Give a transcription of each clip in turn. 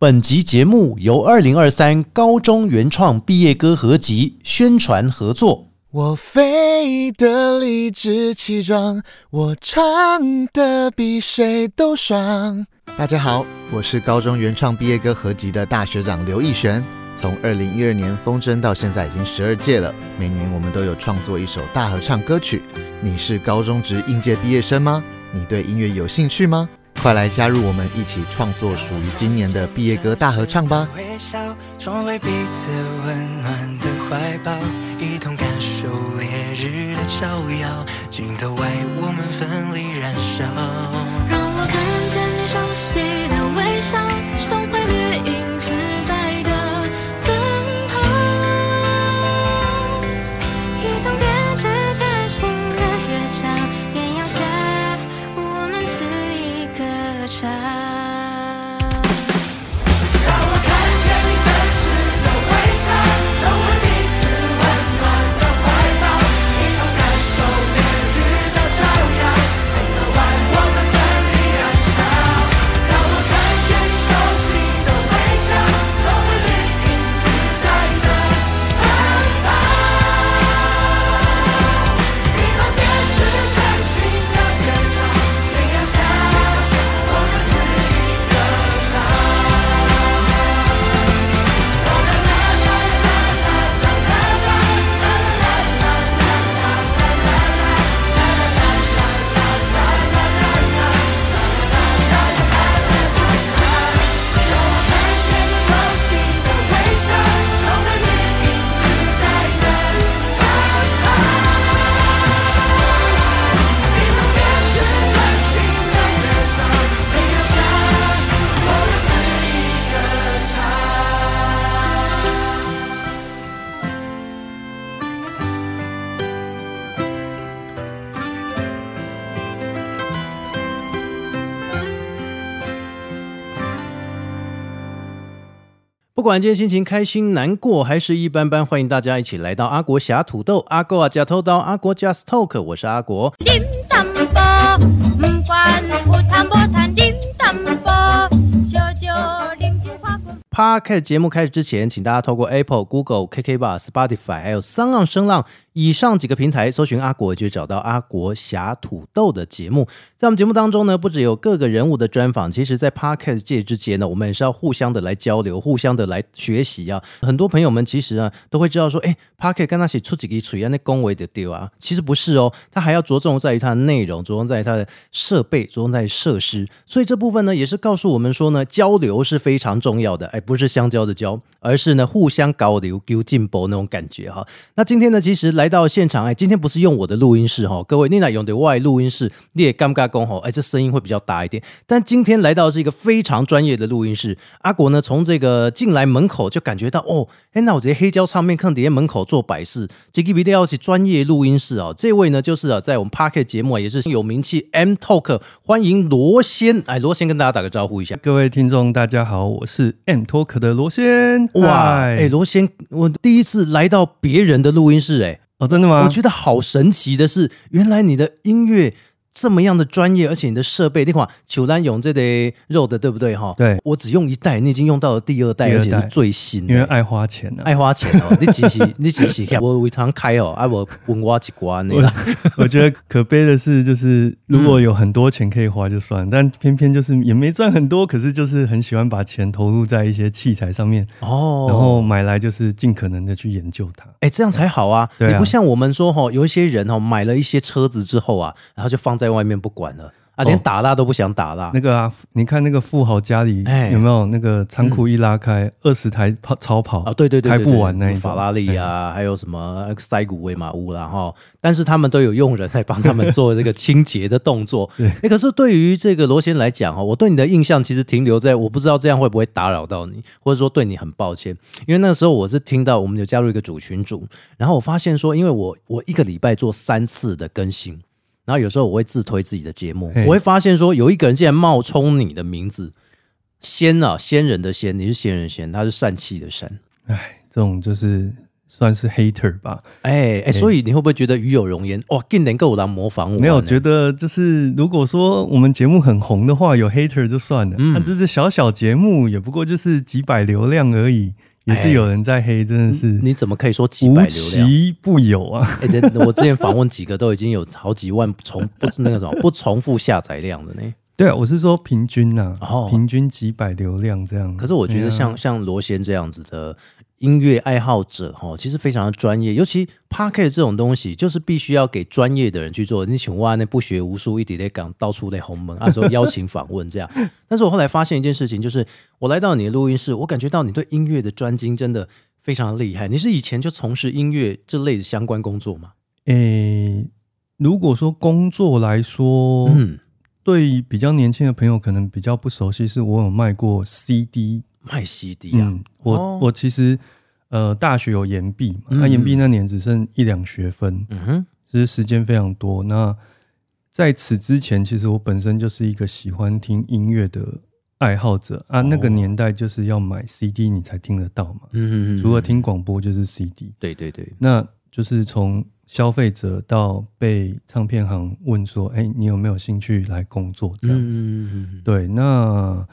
本集节目由二零二三高中原创毕业歌合集宣传合作。我飞得理直气壮，我唱的比谁都爽。大家好，我是高中原创毕业歌合集的大学长刘义璇。从二零一二年风筝到现在已经十二届了，每年我们都有创作一首大合唱歌曲。你是高中职应届毕业生吗？你对音乐有兴趣吗？快来加入我们，一起创作属于今年的毕业歌大合唱吧！微笑，成为彼此温暖的怀抱，一同感受烈日的照耀，镜头外我们奋力燃烧。让我看见你熟悉的微笑，歌不管今天心情开心、难过还是一般般，欢迎大家一起来到阿国侠土豆、阿国啊加偷刀、阿国 Just Talk，我是阿国。Podcast 节目开始之前，请大家透过 Apple、Google、KK Bar、Spotify 还有三浪声浪以上几个平台搜寻阿国，就找到阿国侠土豆的节目。在我们节目当中呢，不只有各个人物的专访，其实在 Podcast 界之间呢，我们也是要互相的来交流，互相的来学习啊。很多朋友们其实啊都会知道说，哎，Podcast 跟他写出几个处于那恭维的丢啊，其实不是哦，它还要着重在于它的内容，着重在于它的设备，着重在于设施。所以这部分呢，也是告诉我们说呢，交流是非常重要的。哎，不是香蕉的蕉，而是呢互相交流、丢进步那种感觉哈。那今天呢，其实来到现场，哎，今天不是用我的录音室哈，各位，你来用的外录音室，你也尴尬工吼，哎，这声音会比较大一点。但今天来到是一个非常专业的录音室，阿国呢从这个进来门口就感觉到哦，哎，那我这些黑胶唱片坑底下门口做摆饰，这个一定要是专业录音室哦。这位呢就是啊，在我们 Parket 节目啊也是有名气 M Talk，欢迎罗先，哎，罗先跟大家打个招呼一下。各位听众，大家好，我是 M Talk 的罗先。哇，嗨哎，罗先，我第一次来到别人的录音室，哎，哦，真的吗？我觉得好神奇的是，原来你的音乐这么样的专业，而且你的设备，你看球兰勇这类肉的，对不对哈？对我只用一代，你已经用到了第二代，二代而且是最新的。因为爱花钱啊。爱花钱 哦，你只是你只是我为堂开哦，啊我问我一关那个，我觉得可悲的是，就是如果有很多钱可以花就算，但偏偏就是也没赚很多，可是就是很喜欢把钱投入在一些器材上面，哦，然后买来就是尽可能的去研究它。哎，这样才好啊！啊你不像我们说哈，有一些人哈买了一些车子之后啊，然后就放在外面不管了。啊，连哦打蜡都不想打蜡。那个啊，你看那个富豪家里哎。有没有那个仓库一拉开，二十台跑超跑啊，对对对对开不完那一法拉利啊，还有什么塞古威马乌啦哈，但是他们都有佣人来帮他们做这个清洁的动作。对。哎，可是对于这个罗先来讲哈，我对你的印象其实停留在我不知道这样会不会打扰到你，或者说对你很抱歉，因为那时候我是听到我们有加入一个主群组，然后我发现说，因为我我一个礼拜做三次的更新。然后有时候我会自推自己的节目，我会发现说有一个人竟然冒充你的名字，仙啊，仙人的仙，你是仙人仙，他是善气的善。哎，这种就是算是 hater 吧。哎哎，所以你会不会觉得与有容颜？哇，更能够来模仿我呢？没有觉得就是如果说我们节目很红的话，有 hater 就算了，嗯那、这是小小节目，也不过就是几百流量而已，也是有人在黑，真的是你怎么可以说几百流量？奇不有啊。我之前访问几个都已经有好几万重不那个什么 不重复下载量的呢。对啊，我是说平均呐、哦平均几百流量这样。可是我觉得像、像罗先这样子的音乐爱好者哈，其实非常的专业，尤其 p a r k e t 这种东西，就是必须要给专业的人去做。你请哇，那不学无术，一直在讲到处在红门，啊，说邀请访问这样。但是我后来发现一件事情，就是我来到你的录音室，我感觉到你对音乐的专精真的非常厉害。你是以前就从事音乐这类的相关工作吗？诶、如果说工作来说，嗯，对比较年轻的朋友可能比较不熟悉，是我有卖过 CD。卖 CD 啊，嗯，我、哦我其实呃大学有延毕嘛，嗯那研毕那年只剩一两学分，嗯哼，其实时间非常多。那在此之前，其实我本身就是一个喜欢听音乐的爱好者啊。那个哦年代就是要买 CD 你才听得到嘛，嗯嗯嗯，除了听广播就是 CD。对对对，那就是从消费者到被唱片行问说：“哎、你有没有兴趣来工作？”这样子。嗯嗯嗯嗯对，那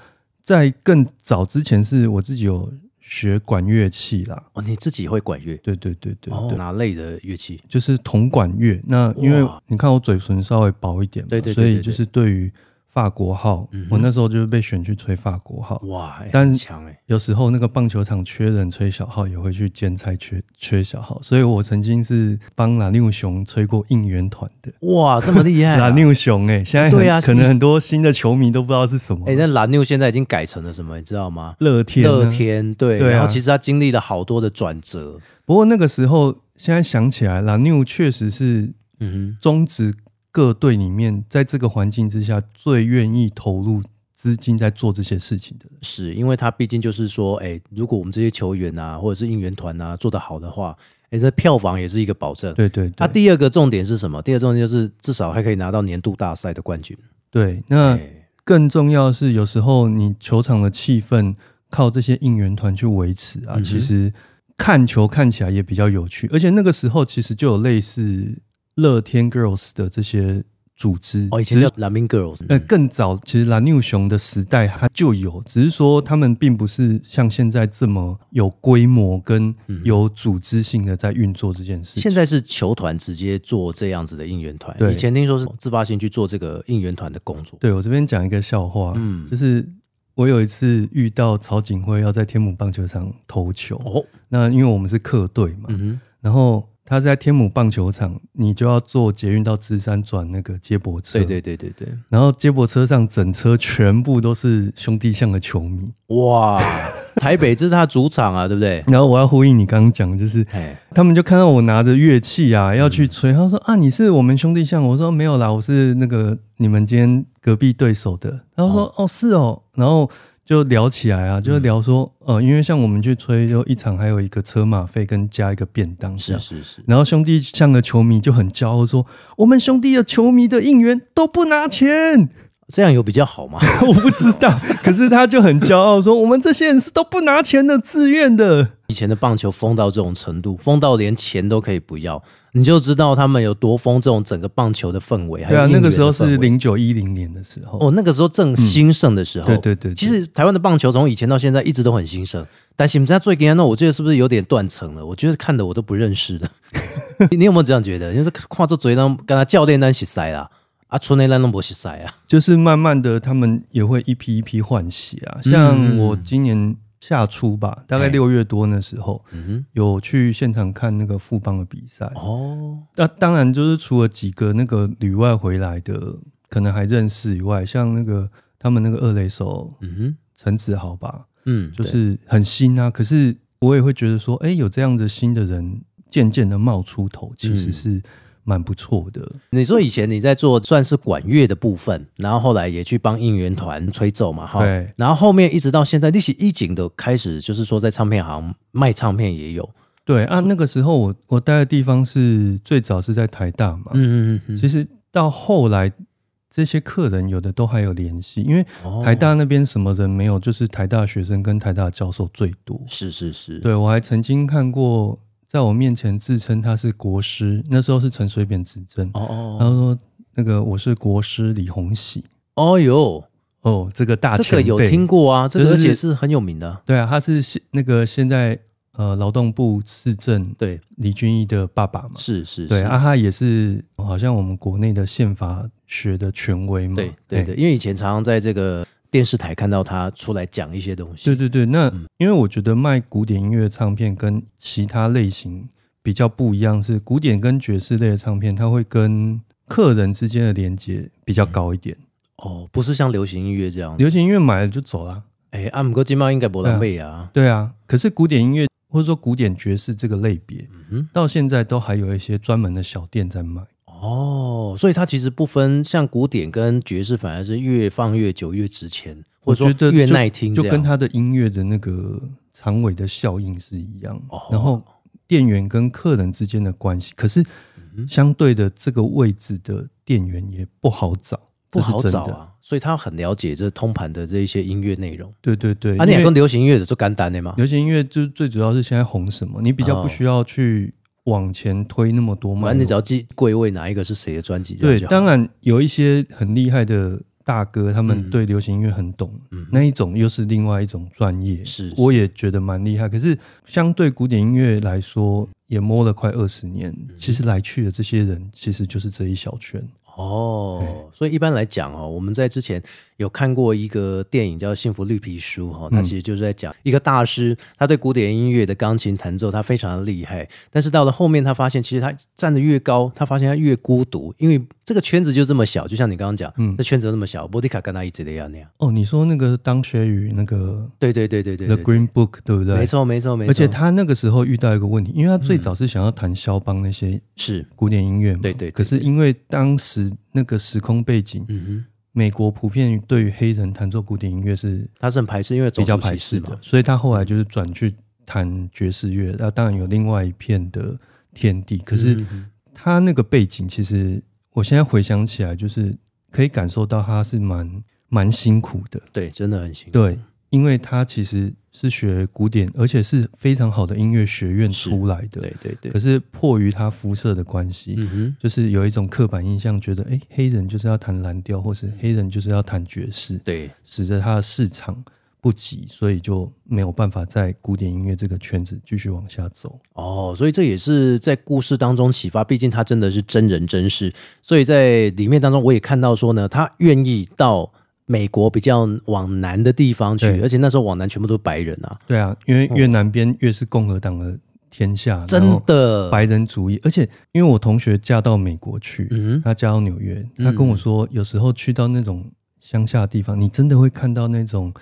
在更早之前，是我自己有学管乐器啦。哦，你自己会管乐？对对对对哦，对，哪类的乐器？就是铜管乐。那因为你看我嘴唇稍微薄一点对对所以就是对于法国号，嗯我那时候就是被选去吹法国号。哇，哎但很强哎，有时候那个棒球场缺人吹小号，也会去兼差缺缺小号，所以我曾经是帮拉六熊吹过应援团的。哇，这么厉害啊！拉六熊哎，现在很对啊可能很多新的球迷都不知道是什么。哎，那蓝妞现在已经改成了什么？你知道吗？乐天啊，乐天，对，對啊然后其实他经历了好多的转折，不过那个时候，现在想起来，拉纽确实是嗯哼中职各队里面，在这个环境之下最愿意投入资金在做这些事情的人。是因为他毕竟就是说，哎，如果我们这些球员啊，或者是应援团啊做得好的话，哎，这票房也是一个保证。对对他对，第二个重点是什么？第二个重点就是至少还可以拿到年度大赛的冠军。对。那哎更重要的是，有时候你球场的气氛靠这些应援团去维持啊，嗯其实看球看起来也比较有趣。而且那个时候其实就有类似乐天 Girls 的这些组织，哦，以前是叫蓝冰 girls，呃，更早其实蓝牛熊的时代它就有，只是说他们并不是像现在这么有规模跟有组织性的在运作这件事情。现在是球团直接做这样子的应援团，对。以前听说是自发性去做这个应援团的工作。对我这边讲一个笑话，嗯。就是我有一次遇到曹景辉要在天母棒球场投球，哦，那因为我们是客队嘛，嗯，然后他在天母棒球场，你就要坐捷运到芝山转那个接驳车，对对对对对，然后接驳车上整车全部都是兄弟象的球迷，哇，台北这是他的主场啊，对不对？然后我要呼应你刚刚讲的，就是哎，他们就看到我拿着乐器啊，要去吹。他说：“啊，你是我们兄弟象？”我说：“没有啦，我是那个你们今天隔壁对手的。”然后说：“哦，是哦。”然后就聊起来啊，就是聊说：“呃，因为像我们去吹，就一场还有一个车马费跟加一个便当。是是是，然后兄弟像个球迷就很骄傲说：“我们兄弟的球迷的应援都不拿钱。”这样有比较好吗？我不知道，可是他就很骄傲说：“我们这些人是都不拿钱的，自愿的。”以前的棒球疯到这种程度，疯到连钱都可以不要，你就知道他们有多疯这种整个棒球的氛围。还对啊，那个时候是零九一零年的时候。哦，那个时候正兴盛的时候。对对对对其实台湾的棒球从以前到现在一直都很兴盛，但现在最近那我觉得是不是有点断层了？我觉得看的我都不认识了。你你有没有这样觉得？就是跨着嘴呢，跟他教练单起塞啦，啊，村内单都不洗塞啊。就是慢慢的，他们也会一批一批换血啊。像我今年夏初吧，大概哎六月多那时候，嗯有去现场看那个富邦的比赛。哦，那当然就是除了几个那个旅外回来的，可能还认识以外，像那个他们那个二垒手嗯哼，陈子豪吧，嗯，就是很新啊。可是我也会觉得说，哎、有这样的新的人渐渐的冒出头，其实嗯是蛮不错的。你说以前你在做算是管乐的部分，然后后来也去帮应援团吹奏嘛，哈，对。然后后面一直到现在，利息一景的开始，就是说在唱片行卖唱片也有，对啊，那个时候我我待的地方是最早是在台大嘛，嗯嗯嗯其实到后来这些客人有的都还有联系，因为嗯，台大那边什么人没有，就是台大学生跟台大教授最多。是是是，对我还曾经看过在我面前自称他是国师，那时候是陈水扁执政，哦哦然后说那个我是国师李洪喜。哦，哦哟，哦，这个大这前辈个有听过啊，这个就是而且是很有名的。对啊，他是现那个现在呃劳动部市政对，李俊毅的爸爸嘛。是是，是对啊，他也是好像我们国内的宪法学的权威嘛。对对对，因为以前常常在这个电视台看到他出来讲一些东西。对对对，那、嗯因为我觉得卖古典音乐唱片跟其他类型比较不一样，是古典跟爵士类的唱片，它会跟客人之间的连接比较高一点。哦，不是像流行音乐这样。流行音乐买了就走了，哎，阿姆哥金猫应该不浪费啊。对啊。可是古典音乐或者说古典爵士这个类别，嗯到现在都还有一些专门的小店在卖。哦，所以它其实不分像古典跟爵士，反而是越放越久越值钱，或我者说越耐听就跟它的音乐的那个长尾的效应是一样。哦然后店员跟客人之间的关系，可是嗯相对的这个位置的店员也不好找，不好。找啊。所以他很了解这通盘的这一些音乐内容。对对对，啊，你跟流行音乐的做干单的吗？流行音乐就最主要是现在红什么，你比较哦不需要去往前推那么多脉。反正你只要记柜位哪一个是谁的专辑，这对，当然有一些很厉害的大哥，他嗯们对流行音乐很懂，那一种又是另外一种专业。是是我也觉得蛮厉害。可是相对古典音乐来说，也摸了快二十年，嗯其实来去的这些人，其实就是这一小圈。哦，所以一般来讲哦，我们在之前有看过一个电影叫《幸福绿皮书》哈，它其实就是在讲一个大师，他对古典音乐的钢琴弹奏他非常的厉害，但是到了后面他发现，其实他站得越高，他发现他越孤独，因为这个圈子就这么小，就像你刚刚讲，嗯。这圈子那么小，波迪卡跟他一直的样那。样。哦，你说那个当学语那个对对对对对。The Green Book 对不对？没。错没错没错，而且他那个时候遇到一个问题，因为他最早是想要弹肖邦那些是。古典音乐嘛，对对对可是因为当时那个时空背景，嗯哼，美国普遍对于黑人弹奏古典音乐是他是很排斥，因为比较排斥的，所以他后来就是转去弹爵士乐。那当然有另外一片的天地，可是他那个背景，其实我现在回想起来，就是可以感受到他是蛮蛮辛苦的。对，真的很辛苦。对，因为他其实是学古典，而且是非常好的音乐学院出来的。对对对可，是迫于他肤色的关系，嗯，就是有一种刻板印象，觉得哎，黑人就是要弹蓝调，或是黑人就是要弹爵士，对，使得他的市场不及，所以就没有办法在古典音乐这个圈子继续往下走。哦，所以这也是在故事当中启发，毕竟他真的是真人真事，所以在里面当中我也看到说呢，他愿意到美国比较往南的地方去，而且那时候往南全部都是白人啊，对啊，因为越南边越是共和党的天下，然真的，白人主义，而且因为我同学嫁到美国去，嗯哼，他嫁到纽约，她跟我说，有时候去到那种乡下的地方，你真的会看到那种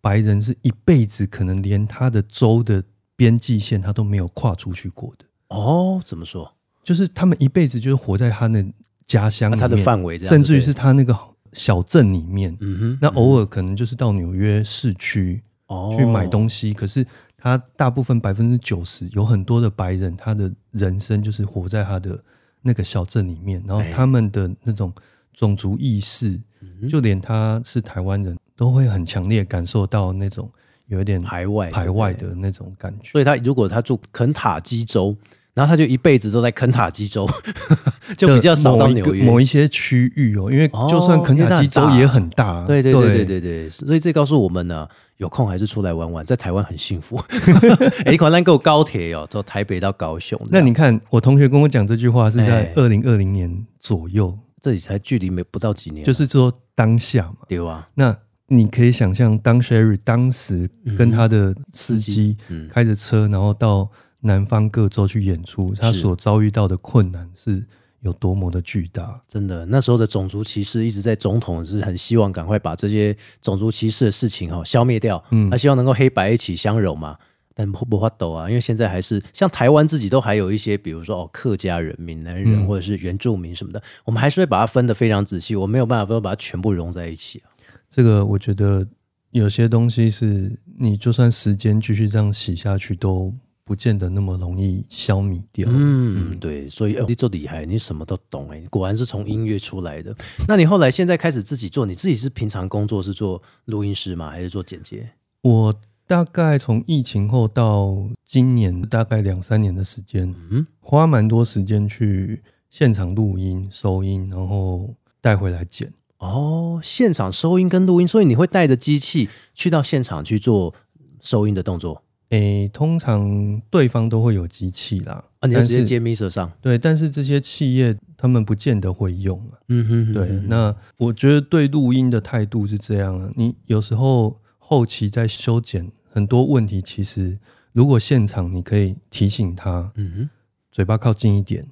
白人是一辈子可能连他的州的边际线他都没有跨出去过的，哦，怎么说？就是他们一辈子就是活在他的家乡他的范围这样，甚至于是他那个小镇里面。嗯哼，那偶尔可能就是到纽约市区哦去买东西，可是他大部分百分之九十有很多的白人，他的人生就是活在他的那个小镇里面，然后哎他们的那种种族意识，嗯就连他是台湾人都会很强烈感受到那种有一点排外排外，的那种感觉。所以他如果他住肯塔基州，然后他就一辈子都在肯塔基州，就比较少到某一个纽约。某一些区域哦，因为哦就算肯塔基州也很大啊，对对对对。对对，所以这告诉我们呢，有空还是出来玩玩，在台湾很幸福。哎，款单够高铁哦，从台北到高雄，那你看，我同学跟我讲这句话是在哎。二零二零年左右，这里才距离没不到几年，就是说当下嘛。对吧？那你可以想象，当 Sherry 当时跟他的司机嗯，开着车，然后到南方各州去演出，他所遭遇到的困难是有多么的巨大。真的，那时候的种族歧视一直在总统是很希望赶快把这些种族歧视的事情哈、消灭掉，嗯他希望能够黑白一起相融嘛。但不不发抖啊，因为现在还是像台湾自己都还有一些，比如说哦客家人、闽南人、嗯或者是原住民什么的，我们还是会把它分得非常仔细，我没有办法说把它全部融在一起啊。这个我觉得有些东西是你就算时间继续这样洗下去，都不见得那么容易消弭掉。嗯，对，所以、哦、你这厉害，你什么都懂哎，果然是从音乐出来的。那你后来现在开始自己做，你自己是平常工作是做录音师吗？还是做剪接？我大概从疫情后到今年，大概两三年的时间，嗯，花蛮多时间去现场录音、收音，然后带回来剪。哦，现场收音跟录音，所以你会带着机器去到现场去做收音的动作诶，通常对方都会有机器啦，啊？你就但是直接接 Miser 上，对，但是这些企业他们不见得会用啊。嗯哼哼对，那我觉得对录音的态度是这样啊，你有时候后期在修剪很多问题，其实如果现场你可以提醒他，嗯哼，嘴巴靠近一点，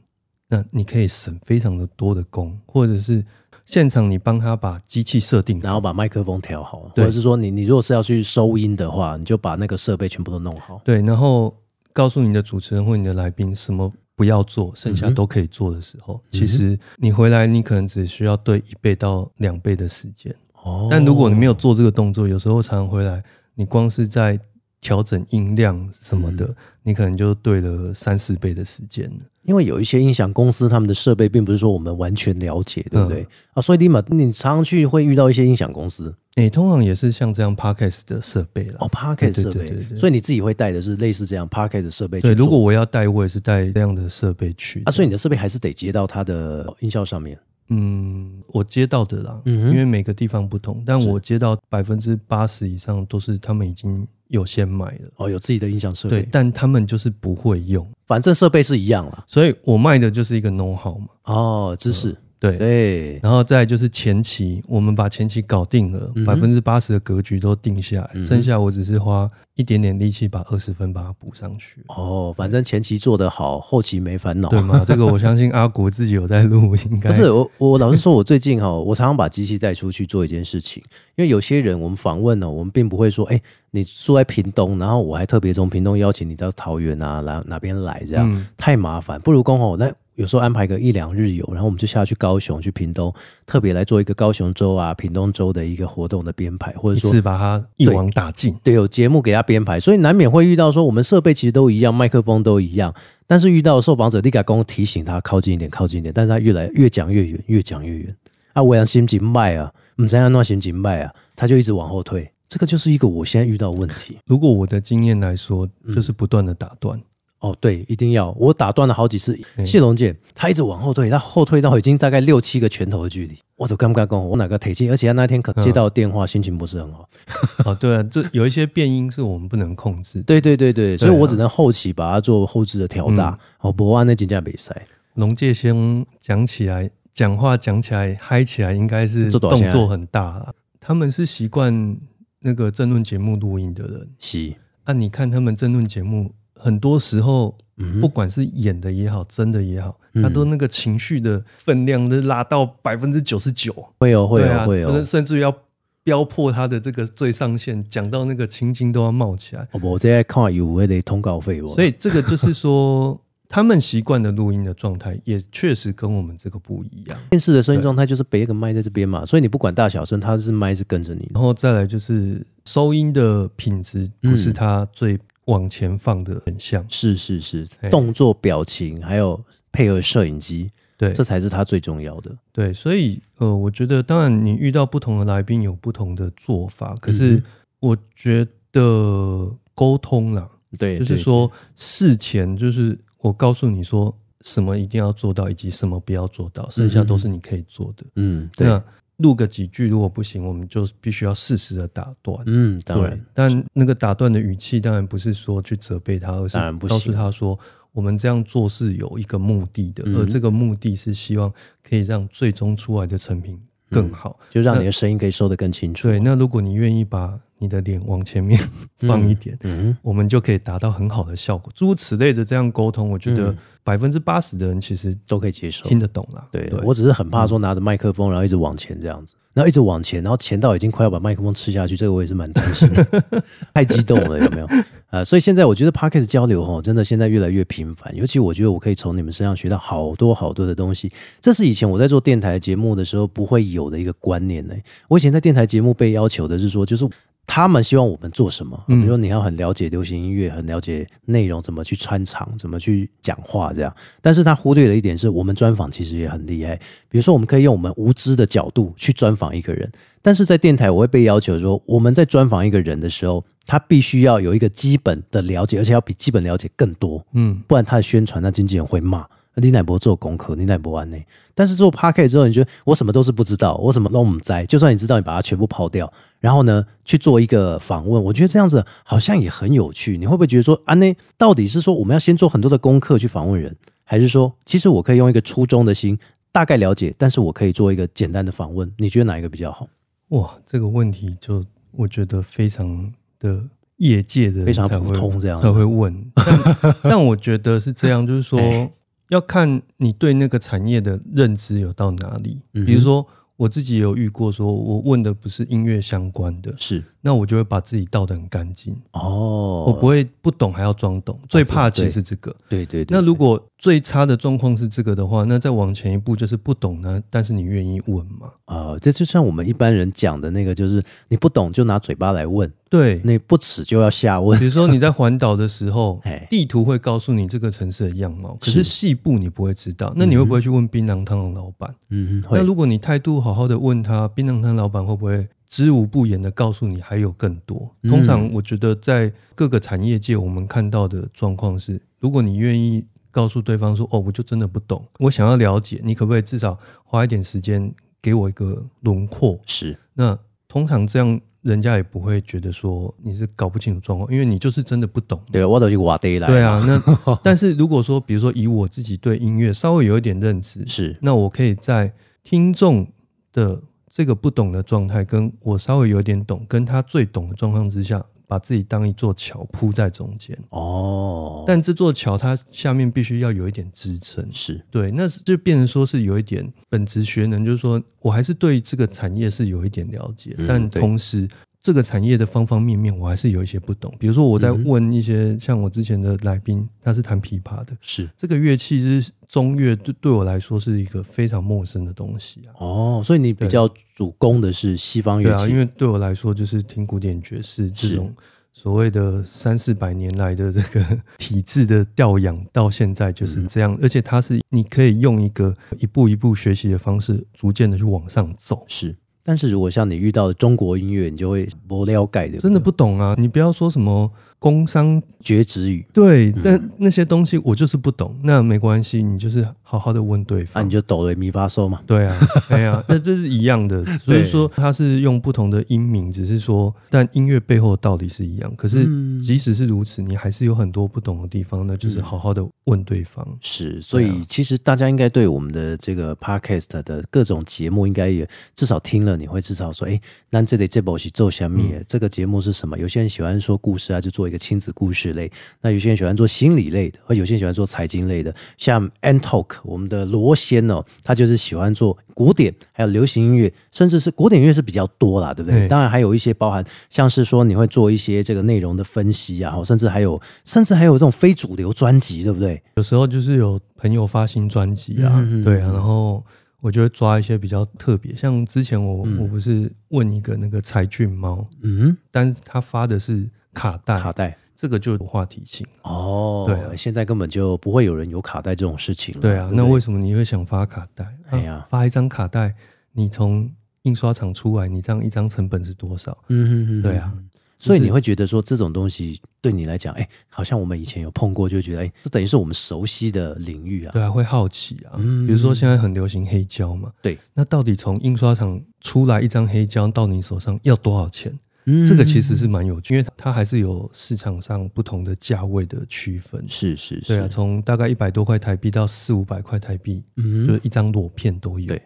那你可以省非常的多的工，或者是现场你帮他把机器设定，然后把麦克风调好，或者是说你你如果是要去收音的话，你就把那个设备全部都弄好。对，然后告诉你的主持人或你的来宾什么不要做，剩下都可以做的时候，其实你回来你可能只需要对一倍到两倍的时间。哦但如果你没有做这个动作，有时候常常回来，你光是在调整音量什么嗯的，你可能就对了三四倍的时间了。因为有一些音响公司，他们的设备并不是说我们完全了解，对不对？嗯啊，所以你嘛，你常常去会遇到一些音响公司？诶、通常也是像这样 podcast 的设备了。哦 p a r k e t 对设备。对对。对对，所以你自己会带的是类似这样 p a r k e t 设备去？对，如果我要带，我也是带这样的设备去啊，所以你的设备还是得接到它的音效上面。嗯，我接到的啦，嗯因为每个地方不同，但我接到百分之八十以上都是他们已经有先买了，哦，有自己的音响设对，备，但他们就是不会用，反正设备是一样啦。所以我卖的就是一个 know how 嘛，哦，知识，对，对，然后再就是前期，我们把前期搞定了百分之八十的格局都定下来，嗯剩下我只是花一点点力气把二十分把它补上去，哦，反正前期做得好，后期没烦恼。对吗？这个我相信阿国自己有在录，应该不是我，我老实说，我最近哈，我常常把机器带出去做一件事情，因为有些人我们访问呢，我们并不会说，哎、你住在屏东，然后我还特别从屏东邀请你到桃园啊，来哪边来，这样、嗯。太麻烦，不如刚好那有时候安排个一两日游，然后我们就下去高雄、去屏东，特别来做一个高雄州啊、屏东州的一个活动的编排，或者说是把它一网打尽。对，有节目给他编排，所以难免会遇到说我们设备其实都一样，麦克风都一样，但是遇到受访者立改公提醒他靠近一点，靠近一点，但是他越来越讲越远，越讲越远啊！我想心情卖啊，唔知道那心情卖啊，他就一直往后退，这个就是一个我现在遇到的问题。如果我的经验来说，嗯就是不断的打断，哦，对，一定要，我打断了好几次。嗯谢龙姐，他一直往后退，他后退到已经大概六七个拳头的距离，我都敢不敢讲我哪个腿筋？而且他那天可接到电话，心情不是很好。哦，对啊，这有一些变音是我们不能控制的。对对对对，所以我只能后期把它做后置的调大。哦，不按那几架比赛，龙介先讲起来，讲话讲起来嗨起来，应该是动作很大了。他们是习惯那个政论节目录音的人，是，啊，你看他们政论节目，很多时候嗯不管是演的也好，真的也好，嗯他都那个情绪的分量都拉到百分之九十九，会有会有、会有。甚至于要飙破他的这个最上限，讲到那个青筋都要冒起来。哦，我这在看有会得通告费哦，所以这个就是说，他们习惯的录音的状态，也确实跟我们这个不一样。电视的声音状态就是背一个麦在这边嘛，所以你不管大小声，它是麦是跟着你。然后再来就是收音的品质，不是它最往前放的很像。是是是，哎。动作、表情，还有配合摄影机，对。这才是他最重要的。对，所以呃，我觉得当然你遇到不同的来宾有不同的做法，可是嗯我觉得沟通啦，对，对就是说事前就是我告诉你说什么一定要做到，以及什么不要做到，剩下都是你可以做的。嗯，对，那录个几句，如果不行，我们就必须要适时的打断。嗯，当对然，，但那个打断的语气当然不是说去责备他，而是告诉他说，我们这样做是有一个目的的，嗯而这个目的是希望可以让最终出来的成品更好。就让你的声音可以收得更清楚。对，那如果你愿意把你的脸往前面放一点，嗯，我们就可以达到很好的效果。诸如此类的这样沟通，我觉得嗯百分之八十的人其实都可以接受。听得懂啦。对我只是很怕说拿着麦克风，然后一直往前这样子，然后一直往前，然后前到已经快要把麦克风吃下去，这个我也是蛮担心的，太激动了，有没有？啊、所以现在我觉得 p a r k e t 交流哈，真的现在越来越频繁，尤其我觉得我可以从你们身上学到好多好多的东西，这是以前我在做电台节目的时候不会有的一个观念呢。我以前在电台节目被要求的是说，就是他们希望我们做什么，嗯比如说你要很了解流行音乐，很了解内容，怎么去穿场，怎么去讲话这样。但是他忽略了一点是，我们专访其实也很厉害。比如说，我们可以用我们无知的角度去专访一个人，但是在电台我会被要求说，我们在专访一个人的时候，他必须要有一个基本的了解，而且要比基本了解更多。嗯，不然他的宣传，那经纪人会骂。你乃博做功课，你乃博完呢。但是做 p a r k e 之后，你觉得我什么都是不知道，我什么都不在。就算你知道，你把它全部抛掉，然后呢去做一个访问，我觉得这样子好像也很有趣。你会不会觉得说，啊，那到底是说我们要先做很多的功课去访问人，还是说其实我可以用一个初衷的心大概了解，但是我可以做一个简单的访问？你觉得哪一个比较好？哇，这个问题就我觉得非常的业界的非常普通这样才会问，但 但我觉得是这样，就是说 哎要看你对那个产业的认知有到哪里。嗯比如说我自己有遇过，说我问的不是音乐相关的，是。那我就会把自己倒得很干净，哦，我不会不懂还要装懂，最怕其实这个。对对对。那如果最差的状况是这个的话，那再往前一步就是不懂呢，但是你愿意问吗？啊、这就像我们一般人讲的那个，就是你不懂就拿嘴巴来问，对，那不耻就要下问。比如说你在环岛的时候 哎，地图会告诉你这个城市的样貌，可是是细部你不会知道。那你会不会去问槟榔汤的老板？嗯，嗯那如果你态度好好的问他，槟榔汤老板会不会知无不言的告诉你还有更多？嗯通常我觉得在各个产业界，我们看到的状况是，如果你愿意告诉对方说：“哦，我就真的不懂，我想要了解，你可不可以至少花一点时间给我一个轮廓？”是那通常这样，人家也不会觉得说你是搞不清楚状况，因为你就是真的不懂。对，我都去挖地来。对，啊，那 但是如果说，比如说以我自己对音乐稍微有一点认知，是那我可以在听众的这个不懂的状态，跟我稍微有点懂，跟他最懂的状况之下，把自己当一座桥铺在中间。哦，但这座桥它下面必须要有一点支撑，是。对，那就变成说是有一点本职学能，就是说我还是对这个产业是有一点了解，嗯但同时这个产业的方方面面我还是有一些不懂。比如说我在问一些像我之前的来宾，他是弹琵琶的，是这个乐器是中乐，对对我来说是一个非常陌生的东西啊。哦，所以你比较主攻的是西方对啊，乐器，因为对我来说就是听古典爵士这种所谓的三四百年来的这个体制的调养，到现在就是这样，而且它是你可以用一个一步一步学习的方式，逐渐的去往上走。是。但是如果像你遇到的中国音乐，你就会不了解的，真的不懂啊！你不要说什么工商绝止语，对，但那些东西我就是不懂。那没关系，你就是好好的问对那、方。啊你就抖了咪发嗦嘛。对啊，哎呀，那这是一样的，所以说它是用不同的音名，只是说，但音乐背后的道理是一样。可是嗯即使是如此，你还是有很多不懂的地方，那就是好好的问对方。是，所以其实大家应该对我们的这个 podcast 的各种节目，应该也至少听了，你会至少说，哎，那这里这部是做虾米？嗯这个节目是什么？有些人喜欢说故事啊，就做一个亲子故事类；那有些人喜欢做心理类的，而有些人喜欢做财经类的。像 An Talk，我们的罗先哦，他就是喜欢做古典，还有流行音乐，甚至是古典音乐是比较多啦，对不对？对当然还有一些包含像是说你会做一些这个内容的分析啊，甚至还有甚至还有这种非主流专辑，对不对？有时候就是有朋友发新专辑啊，嗯嗯嗯对啊，然后我就会抓一些比较特别，像之前我、嗯我不是问一个那个柴俊猫，嗯，但是他发的是卡带，卡带。这个就有话题性。哦，对啊现在根本就不会有人有卡带这种事情了。对啊，那为什么你会想发卡带？哎呀啊发一张卡带，你从印刷厂出来，你这样一张成本是多少？嗯哼哼，对啊嗯。所以你会觉得说这种东西对你来讲，哎，好像我们以前有碰过，就觉得哎，这等于是我们熟悉的领域啊。对啊，会好奇啊。嗯比如说现在很流行黑胶嘛，对，那到底从印刷厂出来一张黑胶到你手上要多少钱？嗯这个其实是蛮有趣，因为它还是有市场上不同的价位的区分。是是是，对啊，从大概一百多块台币到四五百块台币，嗯就是一张裸片都有。对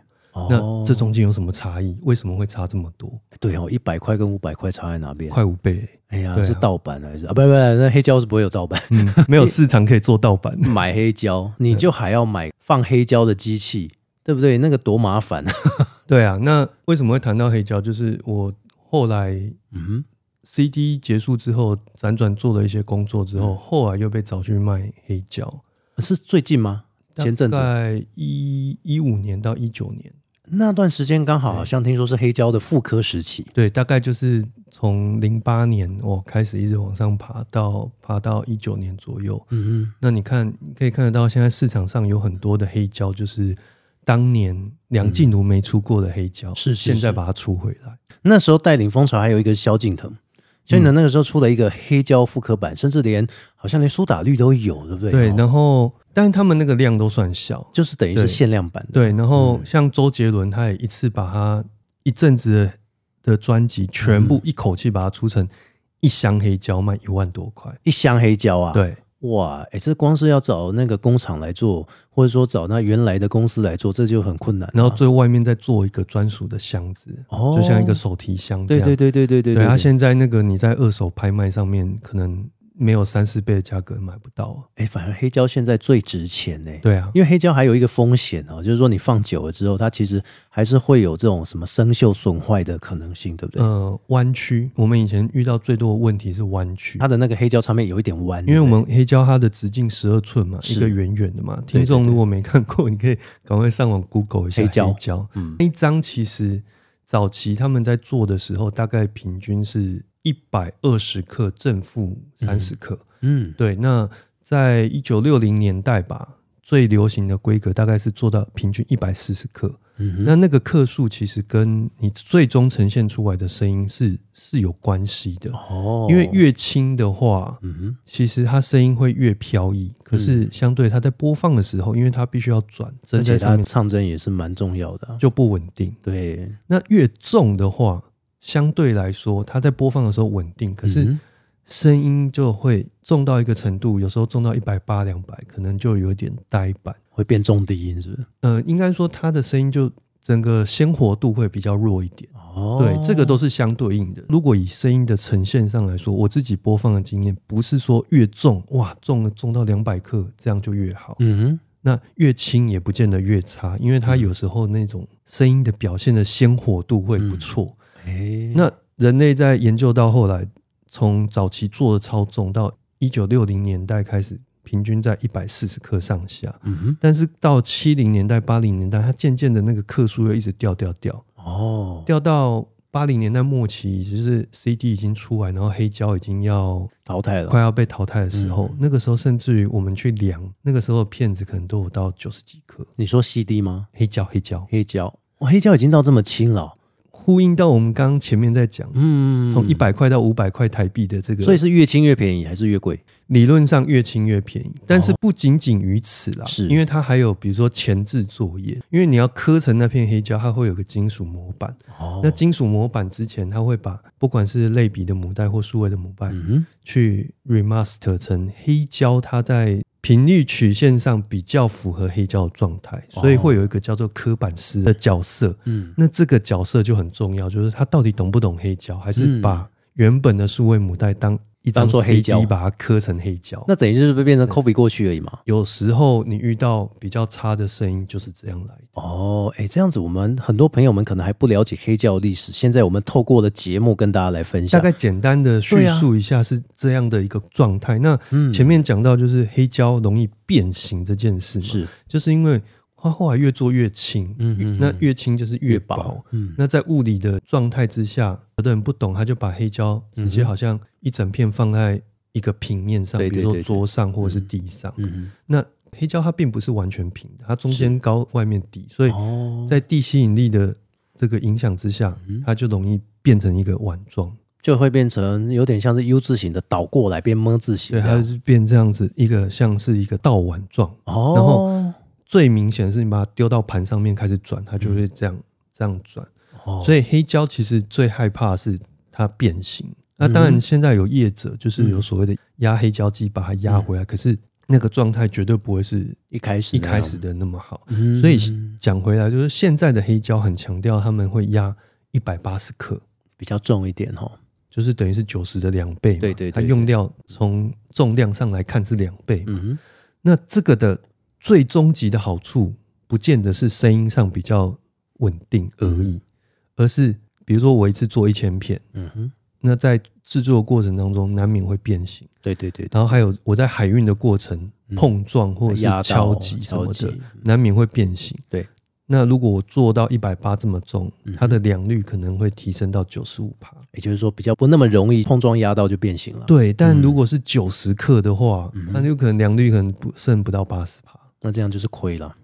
那哦这中间有什么差异？为什么会差这么多？对哦，一百块跟五百块差在哪边？快五倍、哎呀，是盗版还是啊？不不不，那黑胶是不会有盗版。嗯，没有市场可以做盗版。买黑胶，你就还要买放黑胶的机器，对不对？那个多麻烦啊！对啊，那为什么会谈到黑胶？就是我后来嗯 CD 结束之后，辗转做了一些工作之嗯后，后来又被找去卖黑胶。是最近吗？前阵子在一一五年到一九年，那段时间刚好好像听说是黑胶的复刻时期，对，大概就是从零八年我开始一直往上爬到爬到一九年左右。嗯那你看，你可以看得到，现在市场上有很多的黑胶，就是当年梁静茹没出过的黑胶，嗯是现在把它出回来。那时候带领风潮还有一个萧敬腾，萧敬腾那个时候出了一个黑胶复刻版，甚至连好像连苏打绿都有，对不对？对，哦然后但是他们那个量都算小，就是等于是限量版的。对，然后嗯。像周杰伦，他也一次把他一阵子的的专辑全嗯。部一口气把它出成一箱黑胶，卖一万多块。一箱黑胶啊，，对，哇，哎，这光是要找那个工厂来做，或者说找那原来的公司来做，这就很困难啊、然后最外面再做一个专属的箱子，哦就像一个手提箱。对对对对对对对，它现在那个你在二手拍卖上面可能没有三四倍的价格买不到啊。哎，反而黑胶现在最值钱呢。对啊，因为黑胶还有一个风险哦，就是说你放久了之后，它其实还是会有这种什么生锈损坏的可能性，对不对？呃，弯曲，我们以前遇到最多的问题是弯曲它，的那个黑胶唱片有一点弯，因为我们黑胶它的直径十二寸嘛，是一个圆圆的嘛。听众如果没看过，你可以赶快上网 Google 一下黑胶黑胶。嗯那一张其实早期他们在做的时候，大概平均是一百二十克正负三十克。嗯对，那在一九六零年代吧，最流行的规格大概是做到平均一百四十克。嗯那那个克数其实跟你最终呈现出来的声音是是有关系的，哦，因为越轻的话，嗯哼其实它声音会越飘逸。可是相对它在播放的时候，因为它必须要转而且它针在上面，唱针也是蛮重要的啊、就不稳定。对，那越重的话，相对来说，它在播放的时候稳定，可是嗯声音就会重到一个程度，有时候重到一百八、两百，可能就有点呆板。会变重低音，是不是？呃，应该说它的声音就整个鲜活度会比较弱一点。哦，对，这个都是相对应的。如果以声音的呈现上来说，我自己播放的经验不是说越重哇重了重到两百克这样就越好，嗯哼那越轻也不见得越差，因为它有时候那种声音的表现的鲜活度会不错。哼，哎，那人类在研究到后来，从早期做的超重到一九六零年代开始，平均在一百四十克上下。嗯哼，但是到七零年代、八零年代，它渐渐的那个克数又一直掉掉掉，哦，掉到八零年代末期，就是 CD 已经出来，然后黑胶已经要淘汰了，快要被淘汰的时候，嗯。那个时候甚至于我们去量，那个时候的片子可能都有到九十几克，你说 CD 吗？黑胶黑胶，黑胶，哇，黑胶已经到这么轻了。哦，呼应到我们刚刚前面在讲，嗯，从一，百块到五百块台币的这个，所以是越轻越便宜还是越贵？理论上越轻越便宜，但是不仅仅于此啦，是。因为它还有比如说前置作业，因为你要刻成那片黑胶，它会有个金属模板，哦，那金属模板之前，它会把不管是类比的母带或数位的母带，嗯，去 remaster 成黑胶，它在频率曲线上比较符合黑胶的状态，所以会有一个叫做刻板师的角色。嗯，那这个角色就很重要，就是他到底懂不懂黑胶，还是嗯。把原本的数位母带当一张做黑胶把它刻成黑胶。那等于就是被变成 copy 过去而已嘛。有时候你遇到比较差的声音，就是这样来的。哦，哎，这样子我们很多朋友们可能还不了解黑胶的历史，现在我们透过了节目跟大家来分享。大概简单的叙述一下是这样的一个状态。那嗯前面讲到就是黑胶容易变形这件事嘛，是就是因为它后来越做越轻，嗯那越轻就是越薄。，嗯，那在物理的状态之下，有的人不懂，他就把黑胶直接好像一整片放在一个平面上，对对对对比如说桌上或者是地上。嗯那黑胶它并不是完全平的，它中间高，外面低，所以哦，在地吸引力的这个影响之下，嗯它就容易变成一个碗状。就会变成有点像是 U 字形的倒过来变么字形对，这样。它是变这样子，一个像是一个倒碗状。哦，然后最明显是你把它丢到盘上面开始转，它就会这样、这样转。哦所以黑胶其实最害怕的是它变形。那当然，现在有业者就是有所谓的压黑胶机把它压回来，可是那个状态绝对不会是一开始一开始的那么好。嗯。所以讲回来，就是现在的黑胶很强调他们会压一百八十克，比较重一点哦。就是等于是九十的两倍嘛。对对对它用料从重量上来看是两倍嘛。嗯哼，那这个的最终极的好处，不见得是声音上比较稳定而已，而是比如说我一次做一千片，嗯哼，那在制作的过程当中难免会变形，对对对，然后还有我在海运的过程嗯。碰撞或者是敲击什么的，难免会变形。对，那如果我做到一百八这么重，嗯。它的良率可能会提升到九十五帕。也就是说比较不那么容易碰撞压到就变形了。，对，但如果是九十克的话，嗯那就可能良率可能不剩不到八十帕。那这样就是亏了，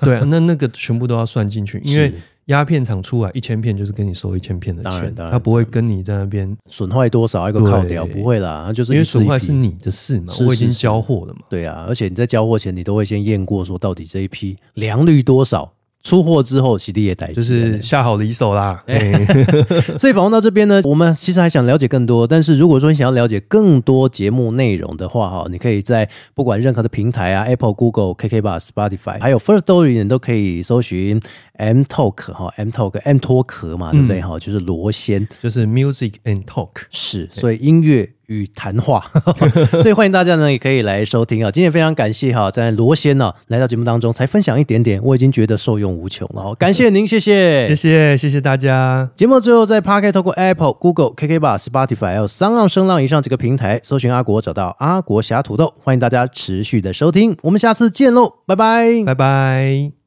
对啊，那 那个全部都要算进去，因为是鸦片厂出来一千片就是跟你收一千片的钱，当然当然他不会跟你在那边，损坏多少一个靠掉，对不会啦，那就是因为损坏是你的事嘛，是我已经是是交货了嘛。对啊，而且你在交货前，你都会先验过，说到底这一批良率多少。出货之后，洗地也逮就是下好离手啦。哎嘿 所以访问到这边呢，我们其实还想了解更多，但是如果说你想要了解更多节目内容的话，哈，你可以在不管任何的平台啊，Apple、Google、KK Bar、Spotify，还有 First Story，你都可以搜寻 M Talk 哈，M Talk M 脱壳嘛，对不对哈？就是罗先就是 music and talk。是，所以音乐与谈话，所以欢迎大家呢也可以来收听啊。今天非常感谢哈，在罗先呢来到节目当中，才分享一点点，我已经觉得受用无穷了哦。感谢您，谢谢，谢谢谢谢大家，节目最后在 p a r k 透过 Apple、Google、KK Bar、Spotify 还有三浪声浪以上几个平台搜寻阿国，找到阿国侠土豆，欢迎大家持续的收听，我们下次见喽，拜拜。拜拜。